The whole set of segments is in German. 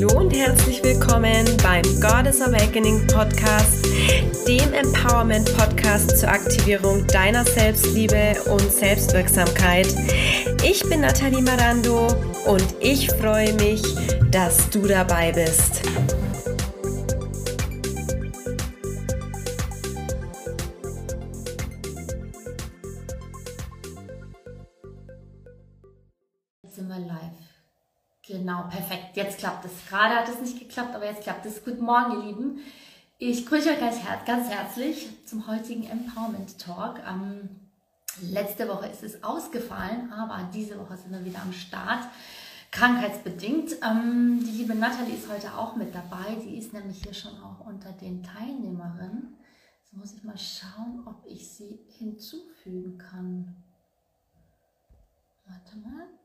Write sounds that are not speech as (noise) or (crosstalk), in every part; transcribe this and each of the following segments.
Hallo und herzlich willkommen beim Goddess Awakening Podcast, dem Empowerment Podcast zur Aktivierung deiner Selbstliebe und Selbstwirksamkeit. Ich bin Nathalie Marando und ich freue mich, dass du dabei bist. Klappt es. Gerade hat es nicht geklappt, aber jetzt klappt es. Guten Morgen, ihr Lieben. Ich grüße euch ganz, ganz herzlich zum heutigen Empowerment Talk. Ähm, letzte Woche ist es ausgefallen, aber diese Woche sind wir wieder am Start. Krankheitsbedingt. Ähm, die liebe Nathalie ist heute auch mit dabei. Sie ist nämlich hier schon auch unter den Teilnehmerinnen. Jetzt muss ich mal schauen, ob ich sie hinzufügen kann. Warte mal.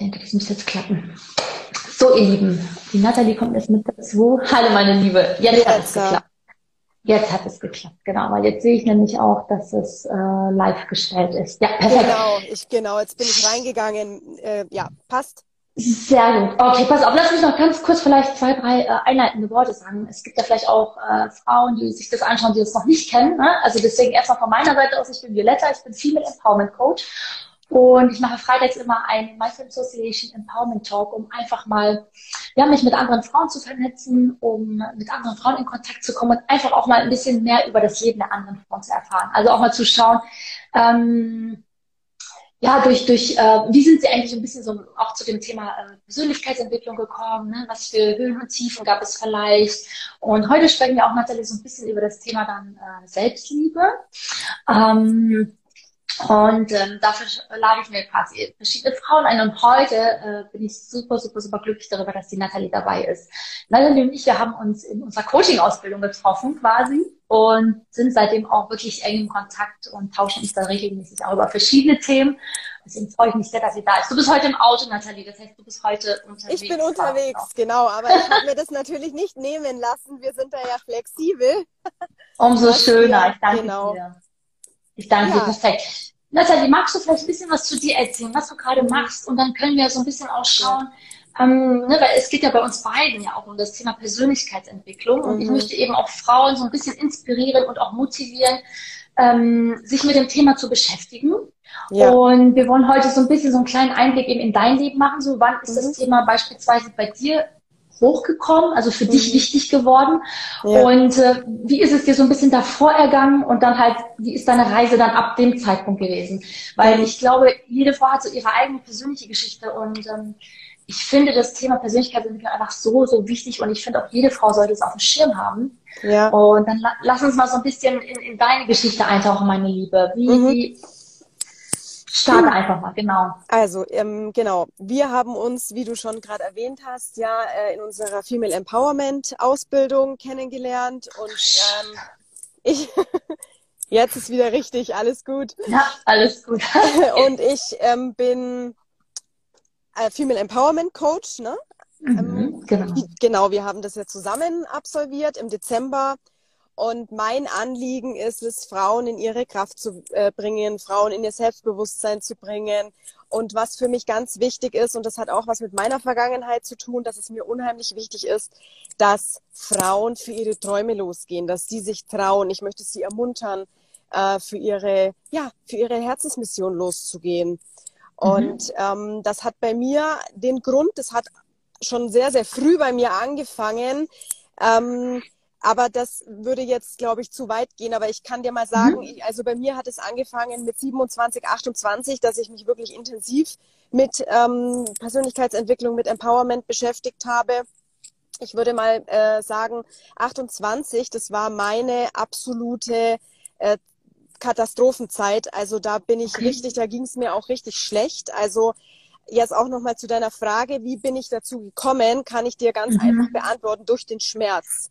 Denke, das muss jetzt klappen. So, ihr Lieben, die Nathalie kommt jetzt mit dazu. Hallo, meine Liebe. Jetzt, jetzt hat es geklappt. Jetzt hat es geklappt, genau, weil jetzt sehe ich nämlich auch, dass es äh, live gestellt ist. Ja, perfekt. Genau, ich, genau, jetzt bin ich reingegangen. Äh, ja, passt. Sehr gut. Okay, pass auf, lass mich noch ganz kurz vielleicht zwei, drei äh, einleitende Worte sagen. Es gibt ja vielleicht auch äh, Frauen, die sich das anschauen, die das noch nicht kennen. Ne? Also deswegen erstmal von meiner Seite aus, ich bin Violetta, ich bin Female Empowerment Coach und ich mache freitags immer einen Mindful Association Empowerment Talk, um einfach mal, ja, mich mit anderen Frauen zu vernetzen, um mit anderen Frauen in Kontakt zu kommen und einfach auch mal ein bisschen mehr über das Leben der anderen Frauen zu erfahren. Also auch mal zu schauen, ähm, ja, durch, durch, äh, wie sind Sie eigentlich ein bisschen so auch zu dem Thema äh, Persönlichkeitsentwicklung gekommen? Ne? Was für Höhen und Tiefen gab es vielleicht? Und heute sprechen wir auch natürlich so ein bisschen über das Thema dann äh, Selbstliebe. Ähm, und ähm, dafür lade ich mir quasi verschiedene Frauen ein. Und heute äh, bin ich super, super, super glücklich darüber, dass die Nathalie dabei ist. Nathalie und ich, wir haben uns in unserer Coaching-Ausbildung getroffen quasi und sind seitdem auch wirklich eng in Kontakt und tauschen uns dann regelmäßig auch über verschiedene Themen. Deswegen freue ich mich sehr, dass sie da ist. Du bist heute im Auto, Nathalie. Das heißt, du bist heute unterwegs. Ich bin unterwegs, genau. Aber ich habe mir das natürlich nicht nehmen lassen. Wir sind da ja flexibel. Umso schöner. Ich danke genau. dir. Ich danke ja. dir, perfekt. Nathalie, magst du vielleicht ein bisschen was zu dir erzählen, was du gerade machst? Und dann können wir so ein bisschen ausschauen, ähm, ne, weil es geht ja bei uns beiden ja auch um das Thema Persönlichkeitsentwicklung. Und mhm. ich möchte eben auch Frauen so ein bisschen inspirieren und auch motivieren, ähm, sich mit dem Thema zu beschäftigen. Ja. Und wir wollen heute so ein bisschen so einen kleinen Einblick eben in dein Leben machen. So, wann ist mhm. das Thema beispielsweise bei dir hochgekommen, also für mhm. dich wichtig geworden? Ja. Und äh, wie ist es dir so ein bisschen davor ergangen und dann halt, wie ist deine Reise dann ab dem Zeitpunkt gewesen? Weil ich glaube, jede Frau hat so ihre eigene persönliche Geschichte und ähm, ich finde das Thema Persönlichkeitsentwicklung einfach so, so wichtig und ich finde auch jede Frau sollte es auf dem Schirm haben. Ja. Und dann la lass uns mal so ein bisschen in, in deine Geschichte eintauchen, meine Liebe. Wie, mhm. wie Starte einfach mal, genau. Also, ähm, genau. Wir haben uns, wie du schon gerade erwähnt hast, ja äh, in unserer Female Empowerment Ausbildung kennengelernt und ähm, ich, (laughs) jetzt ist wieder richtig, alles gut. Ja, alles gut. (laughs) und ich ähm, bin äh, Female Empowerment Coach, ne? Mhm, ähm, genau. genau, wir haben das ja zusammen absolviert im Dezember und mein Anliegen ist es, Frauen in ihre Kraft zu äh, bringen, Frauen in ihr Selbstbewusstsein zu bringen. Und was für mich ganz wichtig ist, und das hat auch was mit meiner Vergangenheit zu tun, dass es mir unheimlich wichtig ist, dass Frauen für ihre Träume losgehen, dass sie sich trauen. Ich möchte sie ermuntern, äh, für ihre, ja, für ihre Herzensmission loszugehen. Mhm. Und ähm, das hat bei mir den Grund, das hat schon sehr, sehr früh bei mir angefangen. Ähm, aber das würde jetzt, glaube ich, zu weit gehen. Aber ich kann dir mal sagen, mhm. ich, also bei mir hat es angefangen mit 27, 28, dass ich mich wirklich intensiv mit ähm, Persönlichkeitsentwicklung, mit Empowerment beschäftigt habe. Ich würde mal äh, sagen, 28, das war meine absolute äh, Katastrophenzeit. Also da bin ich okay. richtig, da ging es mir auch richtig schlecht. Also jetzt auch nochmal zu deiner Frage, wie bin ich dazu gekommen, kann ich dir ganz mhm. einfach beantworten, durch den Schmerz.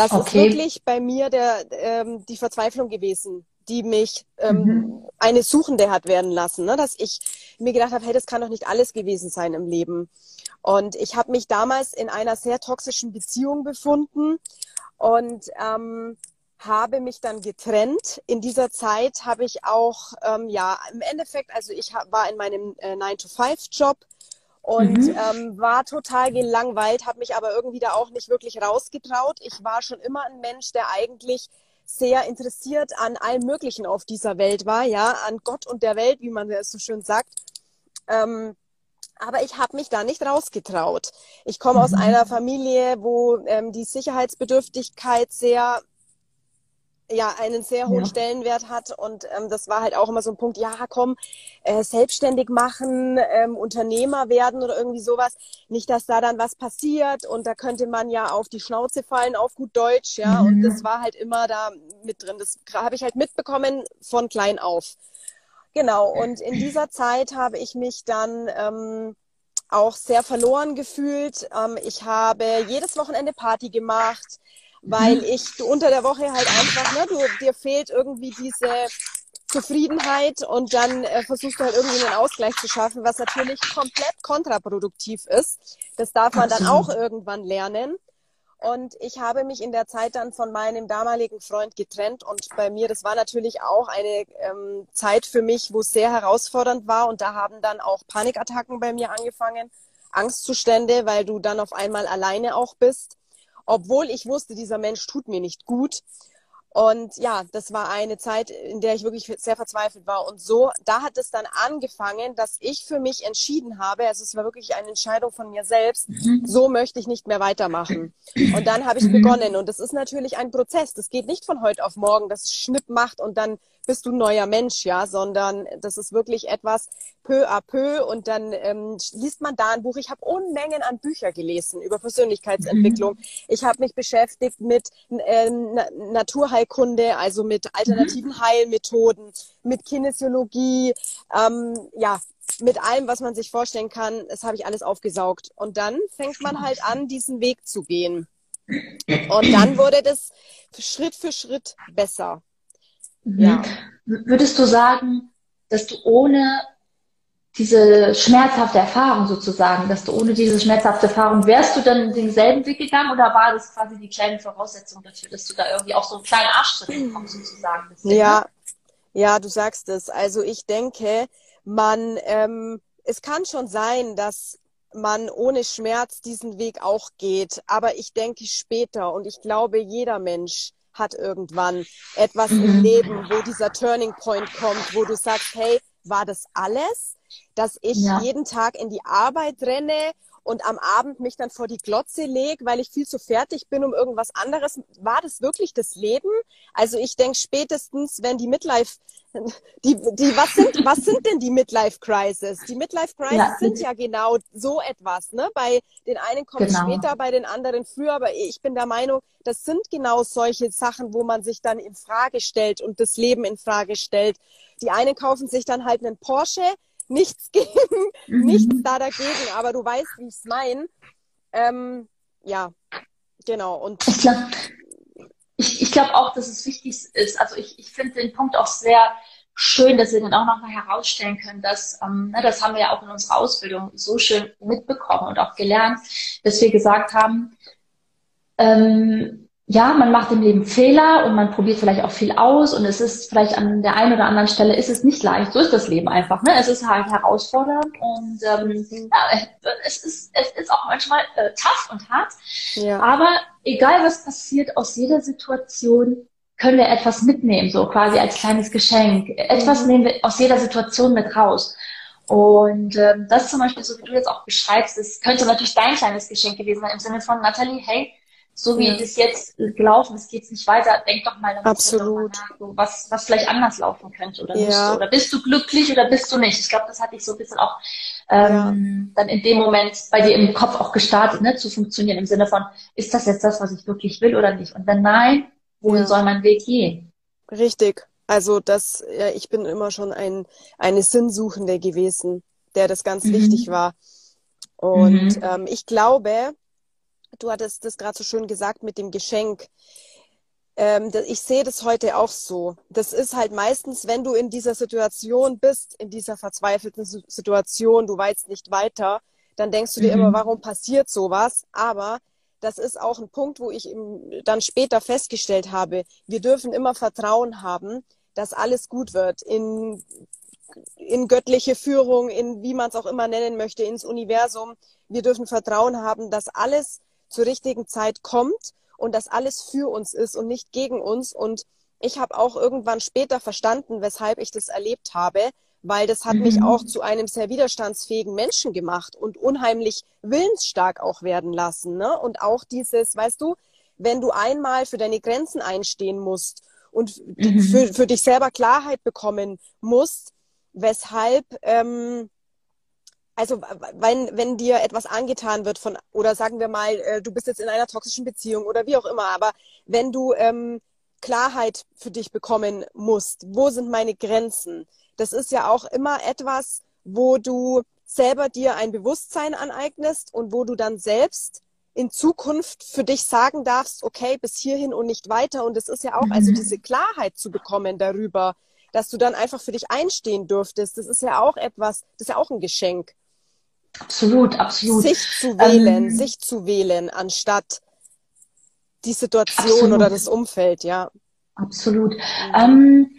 Das okay. ist wirklich bei mir der, ähm, die Verzweiflung gewesen, die mich ähm, mhm. eine Suchende hat werden lassen. Ne? Dass ich mir gedacht habe, hey, das kann doch nicht alles gewesen sein im Leben. Und ich habe mich damals in einer sehr toxischen Beziehung befunden und ähm, habe mich dann getrennt. In dieser Zeit habe ich auch, ähm, ja, im Endeffekt, also ich hab, war in meinem äh, 9-to-5-Job und mhm. ähm, war total gelangweilt, habe mich aber irgendwie da auch nicht wirklich rausgetraut. Ich war schon immer ein Mensch, der eigentlich sehr interessiert an allem Möglichen auf dieser Welt war, ja, an Gott und der Welt, wie man es so schön sagt. Ähm, aber ich habe mich da nicht rausgetraut. Ich komme mhm. aus einer Familie, wo ähm, die Sicherheitsbedürftigkeit sehr ja einen sehr hohen ja. Stellenwert hat und ähm, das war halt auch immer so ein Punkt, ja komm, äh, selbstständig machen, ähm, Unternehmer werden oder irgendwie sowas, nicht, dass da dann was passiert und da könnte man ja auf die Schnauze fallen, auf gut Deutsch, ja, mhm. und das war halt immer da mit drin, das habe ich halt mitbekommen von klein auf. Genau, und in dieser Zeit habe ich mich dann ähm, auch sehr verloren gefühlt. Ähm, ich habe jedes Wochenende Party gemacht weil mhm. ich du unter der Woche halt einfach, ne, du, dir fehlt irgendwie diese Zufriedenheit und dann äh, versuchst du halt irgendwie einen Ausgleich zu schaffen, was natürlich komplett kontraproduktiv ist. Das darf man dann auch irgendwann lernen. Und ich habe mich in der Zeit dann von meinem damaligen Freund getrennt und bei mir, das war natürlich auch eine ähm, Zeit für mich, wo es sehr herausfordernd war und da haben dann auch Panikattacken bei mir angefangen, Angstzustände, weil du dann auf einmal alleine auch bist obwohl ich wusste, dieser Mensch tut mir nicht gut. Und ja, das war eine Zeit, in der ich wirklich sehr verzweifelt war. Und so, da hat es dann angefangen, dass ich für mich entschieden habe, also es war wirklich eine Entscheidung von mir selbst, mhm. so möchte ich nicht mehr weitermachen. Und dann habe ich mhm. begonnen. Und das ist natürlich ein Prozess. Das geht nicht von heute auf morgen, dass es Schnipp macht und dann bist du ein neuer Mensch, ja, sondern das ist wirklich etwas peu à peu und dann ähm, liest man da ein Buch. Ich habe Unmengen an Bücher gelesen über Persönlichkeitsentwicklung. Mhm. Ich habe mich beschäftigt mit äh, Naturheilkunde, also mit alternativen mhm. Heilmethoden, mit Kinesiologie, ähm, ja, mit allem, was man sich vorstellen kann. Das habe ich alles aufgesaugt. Und dann fängt man halt an, diesen Weg zu gehen. Und dann wurde das Schritt für Schritt besser. Mhm. Ja. Würdest du sagen, dass du ohne diese schmerzhafte Erfahrung sozusagen, dass du ohne diese schmerzhafte Erfahrung, wärst du dann denselben Weg gegangen oder war das quasi die kleine Voraussetzung dafür, dass du da irgendwie auch so einen kleinen Arschtritt bekommst sozusagen? Bisschen, ja, ja, du sagst es. Also ich denke, man, ähm, es kann schon sein, dass man ohne Schmerz diesen Weg auch geht, aber ich denke später und ich glaube, jeder Mensch hat irgendwann etwas im mhm. Leben, wo dieser Turning Point kommt, wo du sagst, hey, war das alles, dass ich ja. jeden Tag in die Arbeit renne und am Abend mich dann vor die Glotze lege, weil ich viel zu fertig bin um irgendwas anderes. War das wirklich das Leben? Also ich denke spätestens, wenn die Midlife, (laughs) die, die, was sind, was sind denn die Midlife Crisis? Die Midlife Crisis ja. sind ja genau so etwas, ne? Bei den einen kommt genau. später, bei den anderen früher, aber ich bin der Meinung, das sind genau solche Sachen, wo man sich dann in Frage stellt und das Leben in Frage stellt. Die einen kaufen sich dann halt einen Porsche, nichts gegen, mhm. nichts da dagegen, aber du weißt, wie ich es meine. Ähm, ja, genau. Und ich glaube ich, ich glaub auch, dass es wichtig ist. Also ich, ich finde den Punkt auch sehr schön, dass wir dann auch nochmal herausstellen können, dass, ähm, ne, das haben wir ja auch in unserer Ausbildung so schön mitbekommen und auch gelernt, dass wir gesagt haben, ähm, ja, man macht im Leben Fehler und man probiert vielleicht auch viel aus und es ist vielleicht an der einen oder anderen Stelle ist es nicht leicht. So ist das Leben einfach. Ne? Es ist halt herausfordernd und ähm, ja, es ist es ist auch manchmal äh, tough und hart. Ja. Aber egal was passiert, aus jeder Situation können wir etwas mitnehmen, so quasi als kleines Geschenk. Etwas mhm. nehmen wir aus jeder Situation mit raus. Und ähm, das zum Beispiel, so wie du jetzt auch beschreibst, das könnte natürlich dein kleines Geschenk gewesen sein im Sinne von Natalie, hey, so wie ja. das jetzt gelaufen ist, geht es nicht weiter. Denk doch mal, Absolut. Nach, so, was, was vielleicht anders laufen könnte oder ja. nicht. Oder bist du glücklich oder bist du nicht? Ich glaube, das hatte ich so ein bisschen auch ähm, ja. dann in dem Moment bei dir im Kopf auch gestartet, ne, zu funktionieren im Sinne von, ist das jetzt das, was ich wirklich will oder nicht? Und wenn nein, wohin soll mein Weg gehen? Richtig. Also das, ja, ich bin immer schon ein eine Sinnsuchende gewesen, der das ganz mhm. wichtig war. Und mhm. ähm, ich glaube, du hattest das gerade so schön gesagt mit dem Geschenk. Ähm, ich sehe das heute auch so. Das ist halt meistens, wenn du in dieser Situation bist, in dieser verzweifelten Situation, du weißt nicht weiter, dann denkst du dir mhm. immer, warum passiert sowas? Aber das ist auch ein Punkt, wo ich dann später festgestellt habe, wir dürfen immer Vertrauen haben, dass alles gut wird in, in göttliche Führung, in wie man es auch immer nennen möchte, ins Universum. Wir dürfen Vertrauen haben, dass alles zur richtigen Zeit kommt und dass alles für uns ist und nicht gegen uns. Und ich habe auch irgendwann später verstanden, weshalb ich das erlebt habe, weil das hat mhm. mich auch zu einem sehr widerstandsfähigen Menschen gemacht und unheimlich willensstark auch werden lassen. Ne? Und auch dieses, weißt du, wenn du einmal für deine Grenzen einstehen musst und mhm. für, für dich selber Klarheit bekommen musst, weshalb, ähm, also wenn, wenn dir etwas angetan wird von, oder sagen wir mal, äh, du bist jetzt in einer toxischen Beziehung oder wie auch immer, aber wenn du ähm, Klarheit für dich bekommen musst, wo sind meine Grenzen? Das ist ja auch immer etwas, wo du selber dir ein Bewusstsein aneignest und wo du dann selbst in Zukunft für dich sagen darfst, okay, bis hierhin und nicht weiter. Und es ist ja auch, also mhm. diese Klarheit zu bekommen darüber, dass du dann einfach für dich einstehen dürftest, das ist ja auch etwas, das ist ja auch ein Geschenk. Absolut, absolut. Sich zu wählen, ähm, sich zu wählen, anstatt die Situation absolut. oder das Umfeld, ja. Absolut. Mhm. Ähm,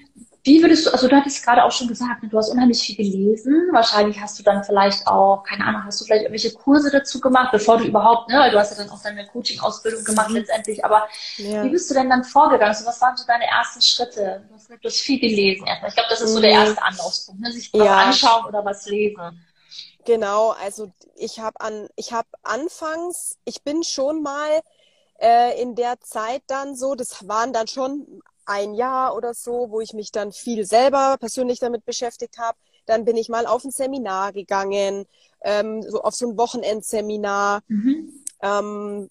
wie würdest du, also du hattest gerade auch schon gesagt, ne, du hast unheimlich viel gelesen. Wahrscheinlich hast du dann vielleicht auch, keine Ahnung, hast du vielleicht irgendwelche Kurse dazu gemacht, bevor du überhaupt, ne, weil du hast ja dann auch deine Coaching-Ausbildung gemacht mhm. letztendlich. Aber ja. wie bist du denn dann vorgegangen? So, was waren so deine ersten Schritte? Du hast, du hast viel gelesen erstmal. Ich glaube, das ist so der mhm. erste Anlaufspunkt, ne? sich was ja. anschauen oder was lesen. Genau, also ich habe an, ich habe anfangs, ich bin schon mal äh, in der Zeit dann so, das waren dann schon ein Jahr oder so, wo ich mich dann viel selber persönlich damit beschäftigt habe. Dann bin ich mal auf ein Seminar gegangen, ähm, so auf so ein Wochenendseminar. Mhm. Ähm,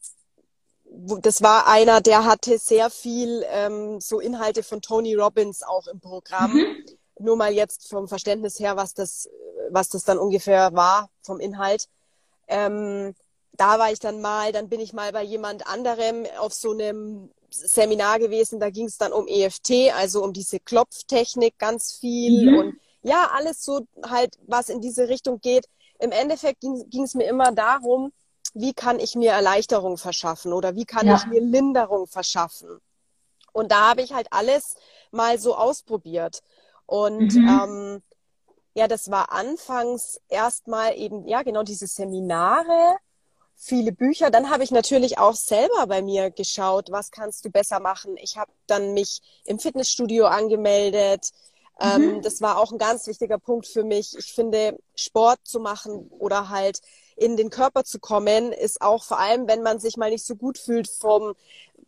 das war einer, der hatte sehr viel ähm, so Inhalte von Tony Robbins auch im Programm. Mhm. Nur mal jetzt vom Verständnis her, was das, was das dann ungefähr war vom Inhalt. Ähm, da war ich dann mal, dann bin ich mal bei jemand anderem auf so einem Seminar gewesen, da ging es dann um EFT, also um diese Klopftechnik ganz viel mhm. und ja, alles so halt, was in diese Richtung geht. Im Endeffekt ging es mir immer darum, wie kann ich mir Erleichterung verschaffen oder wie kann ja. ich mir Linderung verschaffen. Und da habe ich halt alles mal so ausprobiert. Und mhm. ähm, ja, das war anfangs erstmal eben, ja, genau diese Seminare viele Bücher. Dann habe ich natürlich auch selber bei mir geschaut, was kannst du besser machen. Ich habe dann mich im Fitnessstudio angemeldet. Ähm, mhm. Ähm, das war auch ein ganz wichtiger Punkt für mich. Ich finde, Sport zu machen oder halt in den Körper zu kommen, ist auch vor allem, wenn man sich mal nicht so gut fühlt vom,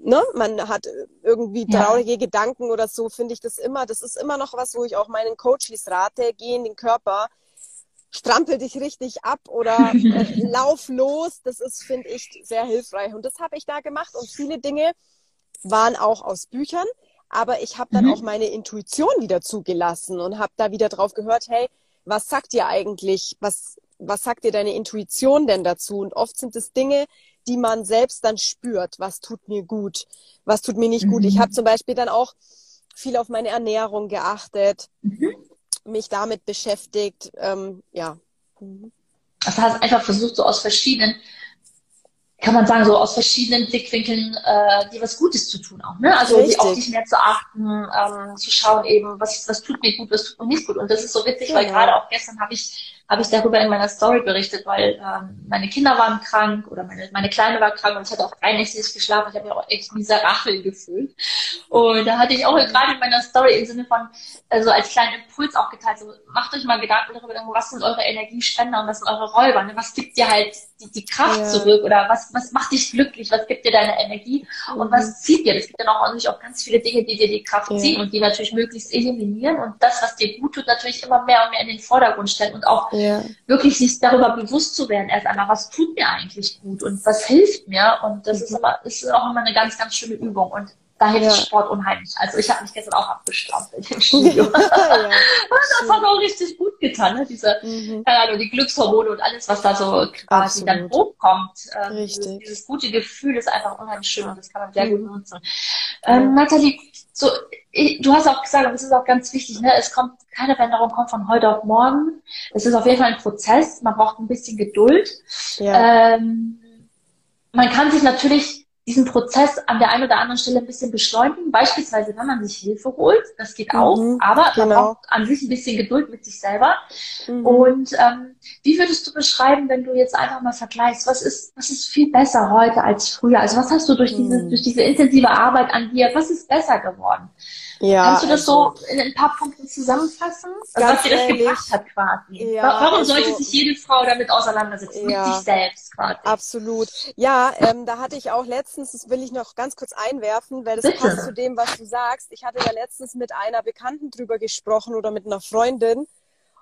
ne, man hat irgendwie traurige ja. Gedanken oder so, finde ich das immer, das ist immer noch was, wo ich auch meinen Coaches rate, geh in den Körper, strampel dich richtig ab oder (laughs) äh, lauf los. Das ist, finde ich, sehr hilfreich. Und das habe ich da gemacht. Und viele Dinge waren auch aus Büchern. Aber ich habe dann mhm. auch meine Intuition wieder zugelassen und habe da wieder drauf gehört, hey, was sagt dir eigentlich, was, was sagt dir deine Intuition denn dazu? Und oft sind es Dinge, die man selbst dann spürt. Was tut mir gut? Was tut mir nicht mhm. gut? Ich mhm. habe zum Beispiel dann auch viel auf meine Ernährung geachtet. Mhm mich damit beschäftigt. Ähm, ja. Mhm. Das heißt, einfach versucht, so aus verschiedenen, kann man sagen, so aus verschiedenen Blickwinkeln äh, dir was Gutes zu tun auch. Ne? Also die auf dich mehr zu achten, ähm, zu schauen eben, was, was tut mir gut, was tut mir nicht gut. Und das ist so witzig, ja. weil gerade auch gestern habe ich habe ich darüber in meiner Story berichtet, weil ähm, meine Kinder waren krank oder meine, meine Kleine war krank und ich hatte auch drei nicht geschlafen. Ich habe mich auch echt miserabel gefühlt. Und da hatte ich auch gerade in meiner Story im Sinne von, also als kleinen Impuls auch geteilt, so macht euch mal Gedanken darüber, was sind eure Energiespender und was sind eure Räuber. Ne? Was gibt dir halt die, die Kraft ja. zurück oder was, was macht dich glücklich, was gibt dir deine Energie und mhm. was zieht dir? Es gibt dann auch natürlich auch ganz viele Dinge, die dir die Kraft ja. ziehen und die natürlich möglichst eliminieren und das, was dir gut tut, natürlich immer mehr und mehr in den Vordergrund stellen und auch ja. wirklich sich darüber bewusst zu werden, erst einmal, was tut mir eigentlich gut und was hilft mir. Und das mhm. ist, immer, ist auch immer eine ganz, ganz schöne Übung. Und da hilft ja. Sport unheimlich. Also ich habe mich gestern auch abgestrampelt im (laughs) Studio. (laughs) ja, das hat auch richtig gut getan, ne? diese, mhm. keine Ahnung, die Glückshormone und alles, was da so quasi Absolut. dann hochkommt. Ähm, richtig. Dieses, gute Gefühl ist einfach unheimlich schön und das kann man sehr mhm. gut nutzen. Ähm, Nathalie, so, ich, du hast auch gesagt, und das ist auch ganz wichtig, ne, es kommt, keine Veränderung kommt von heute auf morgen. Es ist auf jeden Fall ein Prozess, man braucht ein bisschen Geduld. Ja. Ähm, man kann sich natürlich diesen Prozess an der einen oder anderen Stelle ein bisschen beschleunigen, beispielsweise wenn man sich Hilfe holt, das geht auch, mhm, aber genau. man braucht an sich ein bisschen Geduld mit sich selber. Mhm. Und ähm, wie würdest du beschreiben, wenn du jetzt einfach mal vergleichst, was ist, was ist viel besser heute als früher? Also was hast du durch diese, mhm. durch diese intensive Arbeit an dir, was ist besser geworden? Ja, Kannst du das also, so in ein paar Punkten zusammenfassen? Also was dir das ehrlich, gebracht hat quasi. Ja, Warum also, sollte sich jede Frau damit auseinandersetzen? Ja, mit sich selbst quasi. Absolut. Ja, ähm, da hatte ich auch letztens, das will ich noch ganz kurz einwerfen, weil das Bitte. passt zu dem, was du sagst. Ich hatte ja letztens mit einer Bekannten drüber gesprochen oder mit einer Freundin.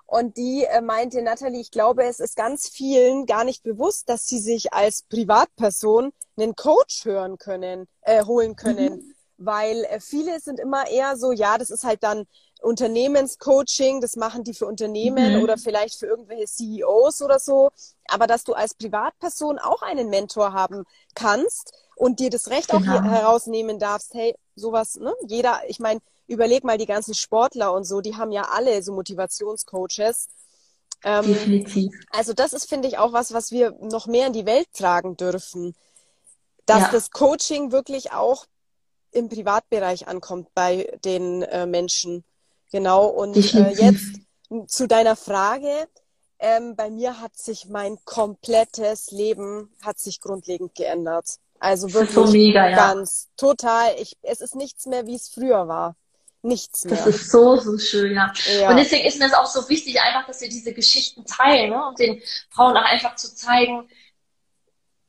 Und die äh, meinte, Natalie, ich glaube, es ist ganz vielen gar nicht bewusst, dass sie sich als Privatperson einen Coach hören können, äh, holen können. Mhm weil äh, viele sind immer eher so, ja, das ist halt dann Unternehmenscoaching, das machen die für Unternehmen mhm. oder vielleicht für irgendwelche CEOs oder so. Aber dass du als Privatperson auch einen Mentor haben kannst und dir das Recht genau. auch herausnehmen darfst, hey, sowas, ne? Jeder, ich meine, überleg mal die ganzen Sportler und so, die haben ja alle so Motivationscoaches. Ähm, Definitiv. Also das ist, finde ich, auch was, was wir noch mehr in die Welt tragen dürfen. Dass ja. das Coaching wirklich auch im Privatbereich ankommt bei den äh, Menschen. Genau. Und äh, jetzt zu deiner Frage. Ähm, bei mir hat sich mein komplettes Leben hat sich grundlegend geändert. Also wirklich so mega, ja. ganz total. Ich, es ist nichts mehr, wie es früher war. Nichts mehr. Das ist so, so schön, ja. ja. Und deswegen ist mir es auch so wichtig, einfach, dass wir diese Geschichten teilen ne? und den Frauen auch einfach zu zeigen,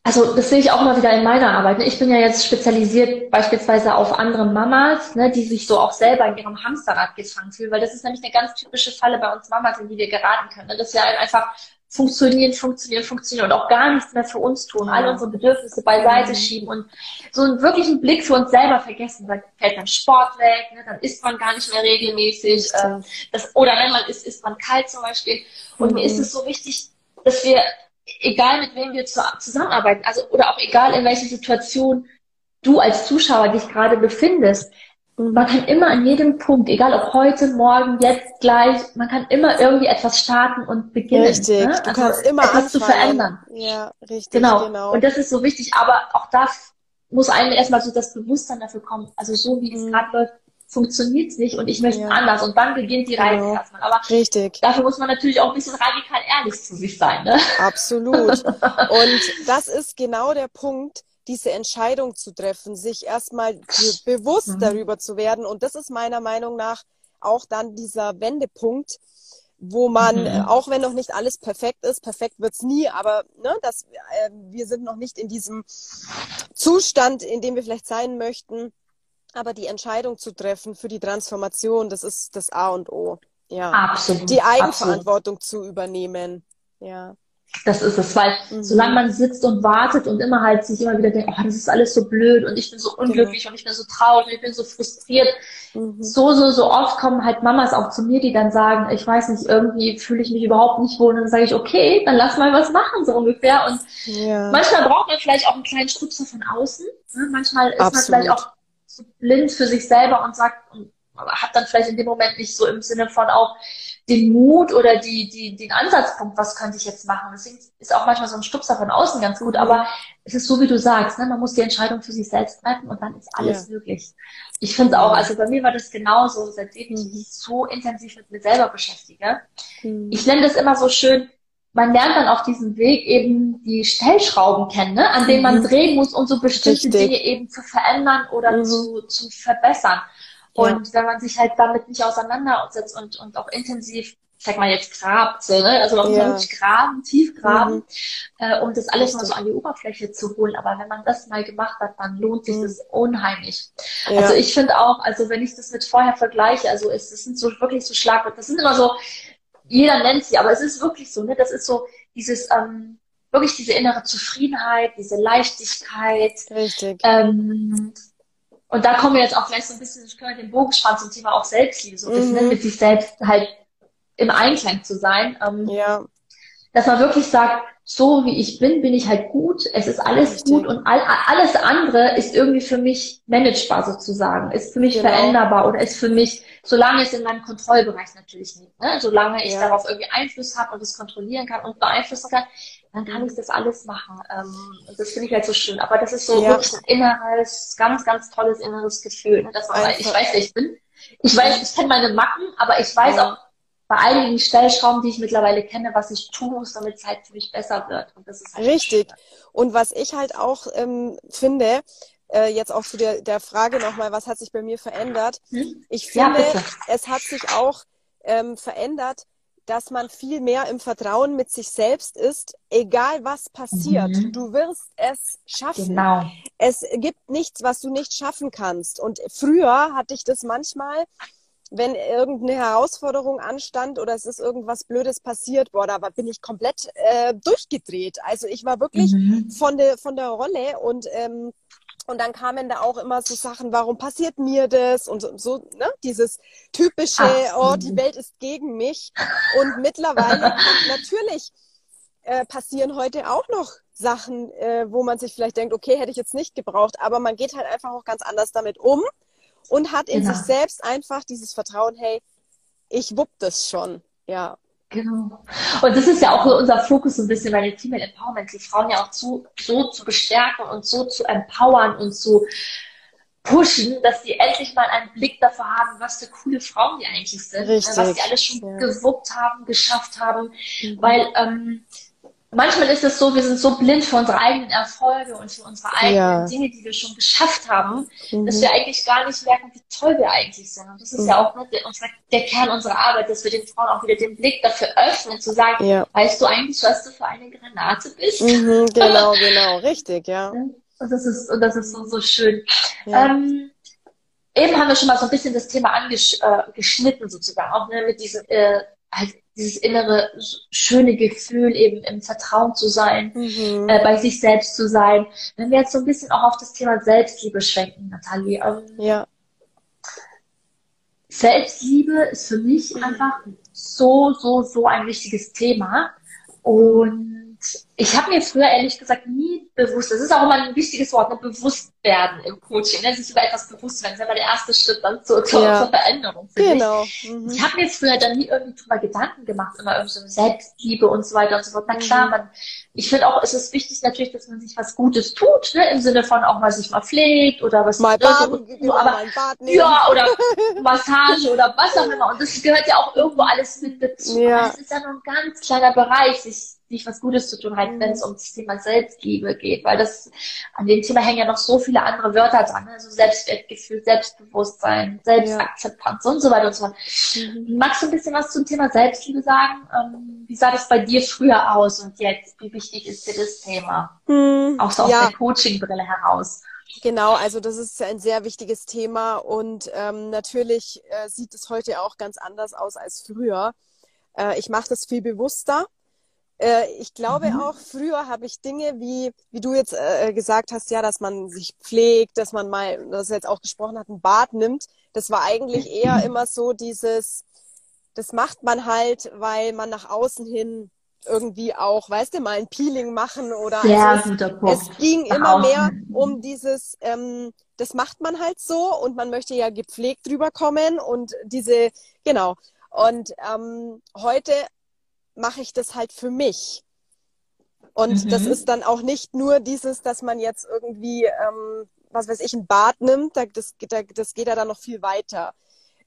also das sehe ich auch mal wieder in meiner Arbeit. Ne? Ich bin ja jetzt spezialisiert beispielsweise auf andere Mamas, ne, die sich so auch selber in ihrem Hamsterrad gefangen fühlen, weil das ist nämlich eine ganz typische Falle bei uns Mamas, in die wir geraten können. Ne? Dass wir einfach funktionieren, funktionieren, funktionieren und auch gar nichts mehr für uns tun, alle unsere Bedürfnisse beiseite schieben und so einen wirklichen Blick für uns selber vergessen. Dann fällt dann Sport weg, ne? dann isst man gar nicht mehr regelmäßig. Ähm, das, oder wenn man isst, isst man kalt zum Beispiel. Und mhm. mir ist es so wichtig, dass wir egal mit wem wir zusammenarbeiten, also oder auch egal in welcher Situation du als Zuschauer dich gerade befindest, man kann immer an jedem Punkt, egal ob heute, morgen, jetzt, gleich, man kann immer irgendwie etwas starten und beginnen. Richtig, ne? du also kannst immer etwas anfangen. zu verändern. Ja, richtig, genau. genau. Und das ist so wichtig, aber auch da muss einem erstmal so das Bewusstsein dafür kommen. Also so wie es mhm. gerade läuft, funktioniert es nicht und ich möchte ja. anders. Und dann beginnt die Reise genau. erstmal. Aber Richtig. dafür muss man natürlich auch ein bisschen radikal ehrlich zu sich sein. Ne? Absolut. (laughs) und das ist genau der Punkt, diese Entscheidung zu treffen, sich erstmal bewusst mhm. darüber zu werden. Und das ist meiner Meinung nach auch dann dieser Wendepunkt, wo man, mhm. auch wenn noch nicht alles perfekt ist, perfekt wird's nie, aber ne, das, äh, wir sind noch nicht in diesem Zustand, in dem wir vielleicht sein möchten, aber die Entscheidung zu treffen für die Transformation, das ist das A und O. Ja. Absolut. Die Eigenverantwortung absolut. zu übernehmen. Ja. Das ist es, weil mhm. solange man sitzt und wartet und immer halt sich immer wieder denkt, oh, das ist alles so blöd und ich bin so unglücklich genau. und ich bin so traurig und ich bin so frustriert. Mhm. So, so, so oft kommen halt Mamas auch zu mir, die dann sagen, ich weiß nicht, irgendwie fühle ich mich überhaupt nicht wohl. Und dann sage ich, okay, dann lass mal was machen, so ungefähr. Und ja. manchmal braucht man vielleicht auch einen kleinen Stupser von außen. Ne? Manchmal ist Absolut. man vielleicht auch blind für sich selber und sagt, hat dann vielleicht in dem Moment nicht so im Sinne von auch den Mut oder die, die, den Ansatzpunkt, was könnte ich jetzt machen. Deswegen ist auch manchmal so ein Stupser von außen ganz gut, aber es ist so, wie du sagst, ne? man muss die Entscheidung für sich selbst treffen und dann ist alles ja. möglich. Ich finde es auch, also bei mir war das genauso, seitdem ich mich so intensiv mit mir selber beschäftige. Mhm. Ich nenne das immer so schön, man lernt dann auf diesem Weg eben die Stellschrauben kennen, ne? an denen man mhm. drehen muss, um so bestimmte Richtig. Dinge eben zu verändern oder mhm. zu, zu verbessern. Und ja. wenn man sich halt damit nicht auseinandersetzt und, und auch intensiv, sag mal jetzt grabt, so, ne? also man muss ja. wirklich graben, tief graben, mhm. äh, um das alles mal so an die Oberfläche zu holen. Aber wenn man das mal gemacht hat, dann lohnt sich mhm. das unheimlich. Ja. Also ich finde auch, also wenn ich das mit vorher vergleiche, also es, es sind so wirklich so Schlagwörter, das sind immer so, jeder nennt sie, aber es ist wirklich so, ne? Das ist so dieses, ähm, wirklich diese innere Zufriedenheit, diese Leichtigkeit. Richtig. Ähm, und da kommen wir jetzt auch gleich so ein bisschen, ich könnte den Bogen spannen zum Thema auch Selbstliebe, so ein bisschen ne? mhm. mit sich selbst halt im Einklang zu sein. Ähm, ja. Dass man wirklich sagt, so wie ich bin, bin ich halt gut, es ist alles Richtig. gut und all, alles andere ist irgendwie für mich managebar sozusagen, ist für mich genau. veränderbar oder ist für mich, solange es in meinem Kontrollbereich natürlich liegt, ne? solange ich ja. darauf irgendwie Einfluss habe und es kontrollieren kann und beeinflussen kann, dann kann ich das alles machen. Ähm, das finde ich halt so schön. Aber das ist so ja. wirklich ein inneres, ganz, ganz tolles inneres Gefühl, ne? dass man ich weiß, wer ich bin. Ich weiß, ich kenne meine Macken, aber ich weiß ja. auch bei einigen Stellschrauben, die ich mittlerweile kenne, was ich tun muss, damit es halt für mich besser wird. Und das ist halt Richtig. Und was ich halt auch ähm, finde, äh, jetzt auch zu der, der Frage nochmal, was hat sich bei mir verändert? Hm? Ich finde, ja, es hat sich auch ähm, verändert, dass man viel mehr im Vertrauen mit sich selbst ist, egal was passiert. Mhm. Du wirst es schaffen. Genau. Es gibt nichts, was du nicht schaffen kannst. Und früher hatte ich das manchmal, wenn irgendeine Herausforderung anstand oder es ist irgendwas Blödes passiert, boah, da bin ich komplett äh, durchgedreht. Also ich war wirklich mhm. von, der von der Rolle und ähm, und dann kamen da auch immer so Sachen, warum passiert mir das? Und so, so ne? dieses typische, Ach, oh, die. Welt ist gegen mich. Und mittlerweile (laughs) natürlich äh, passieren heute auch noch Sachen, äh, wo man sich vielleicht denkt, okay, hätte ich jetzt nicht gebraucht, aber man geht halt einfach auch ganz anders damit um und hat in genau. sich selbst einfach dieses Vertrauen, hey, ich wupp das schon. Ja. Genau. Und das ist ja auch unser Fokus so ein bisschen bei dem Female Empowerment, die Frauen ja auch zu, so zu bestärken und so zu empowern und zu pushen, dass sie endlich mal einen Blick dafür haben, was für coole Frauen die eigentlich sind, ne, Richtig. was sie alles schon ja. gewuppt haben, geschafft haben, mhm. weil ähm, manchmal ist es so, wir sind so blind für unsere eigenen Erfolge und für unsere eigenen ja. Dinge, die wir schon geschafft haben, mhm. dass wir eigentlich gar nicht merken, wie toll wir eigentlich sind. Und das ist mhm. ja auch ne, der, der, Kern unserer Arbeit, dass wir den Frauen auch wieder den Blick dafür öffnen, zu sagen, ja. weißt du eigentlich, was du für eine Granate bist? Mhm, (laughs) genau, genau, richtig, ja. Und das ist, und das ist so, so schön. Ja. Ähm, eben haben wir schon mal so ein bisschen das Thema angeschnitten, äh, sozusagen, auch ne, mit diesem äh, halt dieses innere schöne Gefühl, eben im Vertrauen zu sein, mhm. äh, bei sich selbst zu sein. Wenn wir jetzt so ein bisschen auch auf das Thema Selbstliebe schwenken, Nathalie. Ähm, ja. Selbstliebe ist für mich mhm. einfach so, so, so ein wichtiges Thema. Und ich habe mir früher ehrlich gesagt nie bewusst, das ist auch immer ein wichtiges Wort, ne, bewusst werden im Coaching, ne, sich über etwas bewusst werden, das ist aber der erste Schritt dann zur, zur, ja. zur Veränderung. Genau. Mhm. Ich habe mir jetzt früher dann nie irgendwie drüber Gedanken gemacht, immer irgendwie so Selbstliebe und so weiter und so fort. Na klar, mhm. man, ich finde auch, es ist wichtig natürlich, dass man sich was Gutes tut, ne, im Sinne von auch mal sich mal pflegt oder was mal baden, so, aber, ja, oder (laughs) Massage oder was auch immer. Und das gehört ja auch irgendwo alles mit dazu. Ja. Das ist ja nur ein ganz kleiner Bereich, sich sich was Gutes zu tun, halt, wenn es um das Thema Selbstliebe geht, weil das an dem Thema hängen ja noch so viele andere Wörter dran, also Selbstwertgefühl, Selbstbewusstsein, Selbstakzeptanz und so weiter und so fort. Mhm. Magst du ein bisschen was zum Thema Selbstliebe sagen? Ähm, wie sah das bei dir früher aus und jetzt? Wie wichtig ist dir das Thema? Mhm. Auch so aus ja. der Coaching-Brille heraus. Genau, also das ist ein sehr wichtiges Thema und ähm, natürlich äh, sieht es heute auch ganz anders aus als früher. Äh, ich mache das viel bewusster. Äh, ich glaube mhm. auch, früher habe ich Dinge wie, wie du jetzt äh, gesagt hast, ja, dass man sich pflegt, dass man mal, das jetzt auch gesprochen hat, ein Bad nimmt. Das war eigentlich eher immer so dieses, das macht man halt, weil man nach außen hin irgendwie auch, weißt du, mal ein Peeling machen oder Sehr also guter Punkt. es ging immer mehr um dieses, ähm, das macht man halt so und man möchte ja gepflegt rüberkommen und diese, genau. Und ähm, heute mache ich das halt für mich. Und mhm. das ist dann auch nicht nur dieses, dass man jetzt irgendwie, ähm, was weiß ich, ein Bad nimmt, das, das geht ja dann noch viel weiter.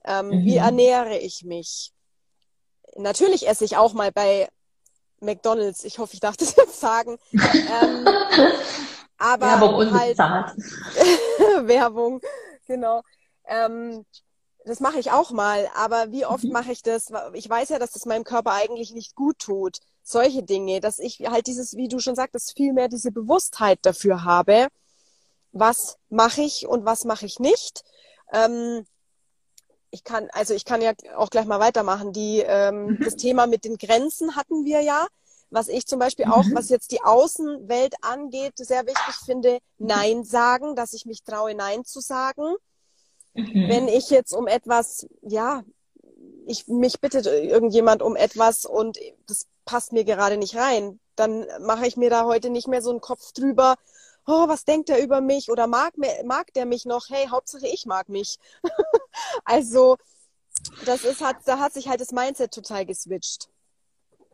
Ähm, mhm. Wie ernähre ich mich? Natürlich esse ich auch mal bei McDonalds. Ich hoffe, ich darf (laughs) das jetzt sagen. ähm, (laughs) aber Werbung halt (laughs) Werbung, genau. Ähm, das mache ich auch mal, aber wie oft mhm. mache ich das? Ich weiß ja, dass das meinem Körper eigentlich nicht gut tut. Solche Dinge, dass ich halt dieses, wie du schon sagtest, viel mehr diese Bewusstheit dafür habe, was mache ich und was mache ich nicht. Ähm, ich kann, also ich kann ja auch gleich mal weitermachen. Die, ähm, mhm. Das Thema mit den Grenzen hatten wir ja. Was ich zum Beispiel auch, mhm. was jetzt die Außenwelt angeht, sehr wichtig finde, Nein sagen, dass ich mich traue, Nein zu sagen. Mhm. Wenn ich jetzt um etwas, ja, ich, mich bittet irgendjemand um etwas und das passt mir gerade nicht rein, dann mache ich mir da heute nicht mehr so einen Kopf drüber, oh, was denkt er über mich oder mag, mag der mich noch? Hey, Hauptsache ich mag mich. (laughs) also, das ist, hat, da hat sich halt das Mindset total geswitcht.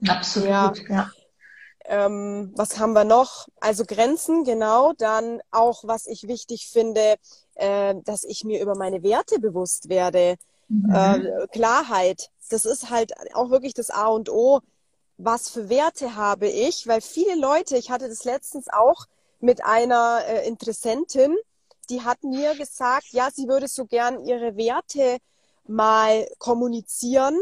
Absolut, ja. ja. ähm, was haben wir noch? Also Grenzen, genau. Dann auch, was ich wichtig finde, äh, dass ich mir über meine Werte bewusst werde. Mhm. Äh, Klarheit. Das ist halt auch wirklich das A und O. Was für Werte habe ich? Weil viele Leute, ich hatte das letztens auch mit einer äh, Interessentin, die hat mir gesagt, ja, sie würde so gern ihre Werte mal kommunizieren.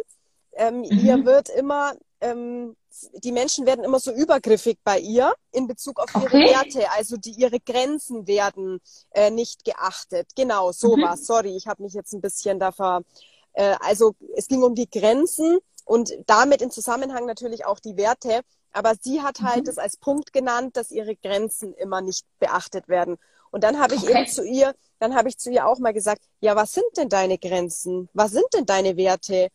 Ähm, mhm. Ihr wird immer ähm, die Menschen werden immer so übergriffig bei ihr in Bezug auf ihre okay. Werte, also die ihre Grenzen werden äh, nicht geachtet. Genau, sowas. Mhm. Sorry, ich habe mich jetzt ein bisschen da ver. Äh, also es ging um die Grenzen und damit in Zusammenhang natürlich auch die Werte. Aber sie hat halt mhm. das als Punkt genannt, dass ihre Grenzen immer nicht beachtet werden. Und dann habe ich okay. eben zu ihr, dann habe ich zu ihr auch mal gesagt, ja, was sind denn deine Grenzen? Was sind denn deine Werte?